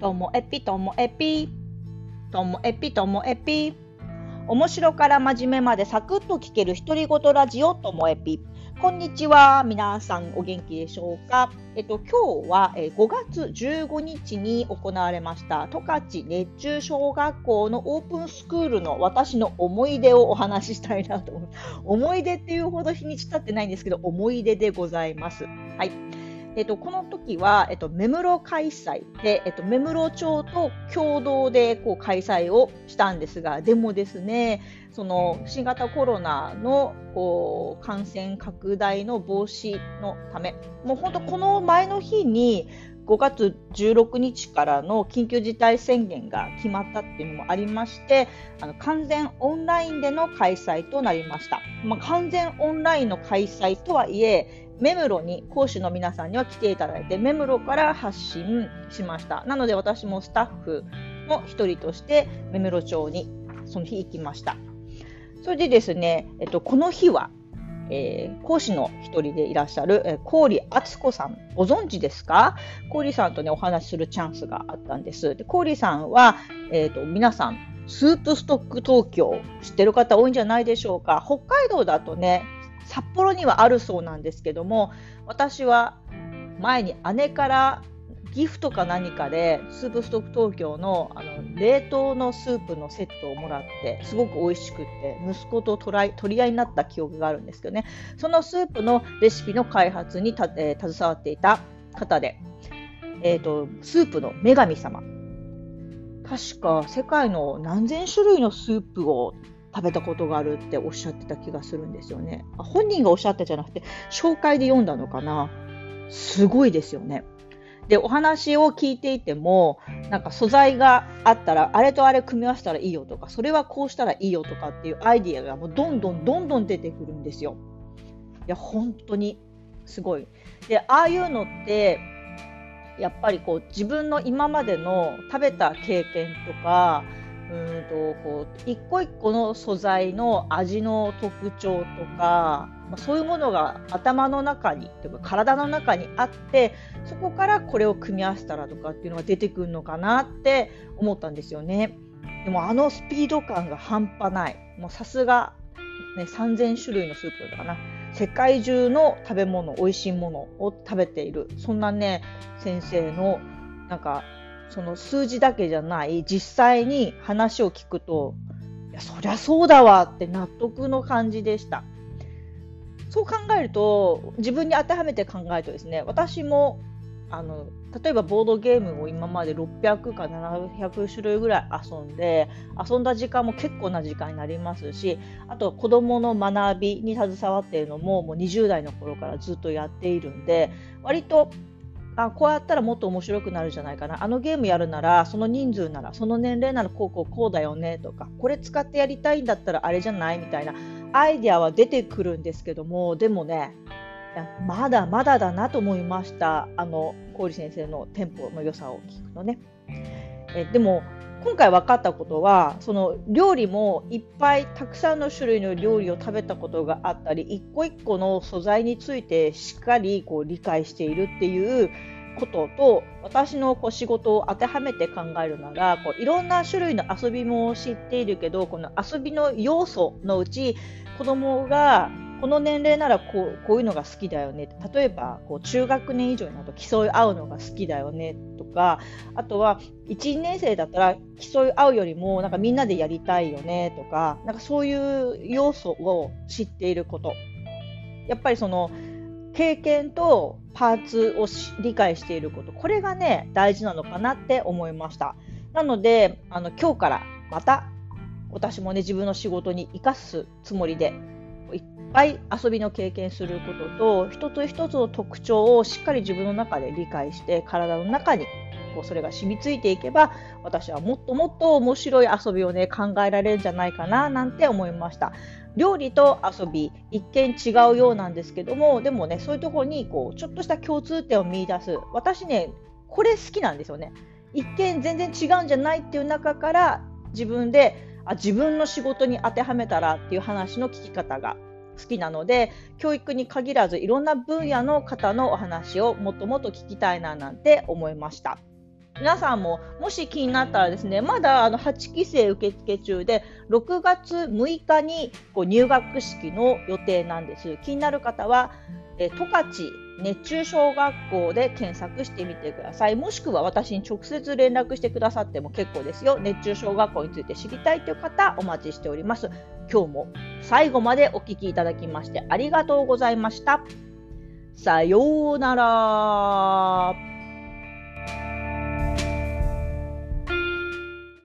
ともえぴともえぴともえぴともえぴ面白から真面目までサクッと聞ける独り言ラジオともえぴこんにちは。皆さんお元気でしょうか？えっと今日は5月15日に行われました。十勝熱中小学校のオープンスクールの私の思い出をお話ししたいなと思う。思い出っていうほど日にち経ってないんですけど思い出でございます。はい。えっと、この時は、えっと、目室開催で、えっと、目室町と共同でこう開催をしたんですが、でもですね、その新型コロナのこう感染拡大の防止のため、もう本当この前の日に5月16日からの緊急事態宣言が決まったっていうのもありましてあの完全オンラインでの開催となりました、まあ、完全オンラインの開催とはいえ目黒に講師の皆さんには来ていただいて目黒から発信しました。なので私もスタッフの一人として目黒町にその日行きました。それでですね、えっと、この日は、えー、講師の一人でいらっしゃる、えー、郡敦子さん。ご存知ですか？郡さんとねお話しするチャンスがあったんです。で郡さんは、えーと皆さんスープストック東京知ってる方多いんじゃないでしょうか？北海道だとね札幌にはあるそうなんですけども私は前に姉からギフトか何かでスープストック東京のあの冷凍のスープのセットをもらってすごく美味しくって息子と取り合いになった記憶があるんですけどね。そのスープのレシピの開発にた、えー、携わっていた方で、えーとスープの女神様。確か世界の何千種類のスープを食べたことがあるっておっしゃってた気がするんですよね。本人がおっしゃったじゃなくて、紹介で読んだのかな。すごいですよね。で、お話を聞いていても、なんか素材があったら、あれとあれ組み合わせたらいいよとか、それはこうしたらいいよとかっていうアイディアがもうどんどんどんどん出てくるんですよ。いや、本当にすごい。で、ああいうのって、やっぱりこう自分の今までの食べた経験とか、うんとこう一個一個の素材の味の特徴とか、まあ、そういうものが頭の中にというか体の中にあってそこからこれを組み合わせたらとかっていうのが出てくるのかなって思ったんですよね。でもあのスピード感が半端ない。もうさすが、ね、3000種類のスープだったかな。世界中の食べ物、美味しいものを食べている。そんなね、先生のなんかその数字だけじゃない実際に話を聞くといやそりゃそうだわって納得の感じでした。そう考えると自分に当てはめて考えるとですね私もあの例えばボードゲームを今まで600か700種類ぐらい遊んで遊んだ時間も結構な時間になりますしあと子どもの学びに携わっているのももう20代の頃からずっとやっているんで割とあこうやったらもっと面白くなるじゃないかなあのゲームやるならその人数ならその年齢ならこうこうこうだよねとかこれ使ってやりたいんだったらあれじゃないみたいなアイデアは出てくるんですけどもでもねまだまだだなと思いましたあの郡先生のテンポの良さを聞くとね。えでも今回分かったことはその料理もいっぱいたくさんの種類の料理を食べたことがあったり一個一個の素材についてしっかりこう理解しているっていうことと私のこう仕事を当てはめて考えるならこういろんな種類の遊びも知っているけどこの遊びの要素のうち子供がこの年齢ならこうこういうのが好きだよね。例えばこう中学年以上になると競い合うのが好きだよねとかあとは1年生だったら競い合うよりもなんかみんなでやりたいよねとかなんかそういう要素を知っていること。やっぱりその経験とパーツを理解していること。これがね大事なのかなって思いました。なのであの今日からまた私もね自分の仕事に生かすつもりでいっぱい遊びの経験することと一つ一つの特徴をしっかり自分の中で理解して体の中にこうそれが染みついていけば私はもっともっと面白い遊びをね考えられるんじゃないかななんて思いました。料理と遊び一見違うようなんですけどもでもねそういうところにこうちょっとした共通点を見出す。私ねこれ好きなんですよね。一見全然違うんじゃないっていう中から自分であ自分の仕事に当てはめたらっていう話の聞き方が好きなので教育に限らずいろんな分野の方のお話をもっともっと聞きたいななんて思いました。皆さんももし気になったらですね、まだあの8期生受付中で、6月6日にこう入学式の予定なんです。気になる方は、十勝熱中小学校で検索してみてください。もしくは私に直接連絡してくださっても結構ですよ。熱中症学校について知りたいという方、お待ちしております。今日も最後までお聴きいただきましてありがとうございました。さようなら。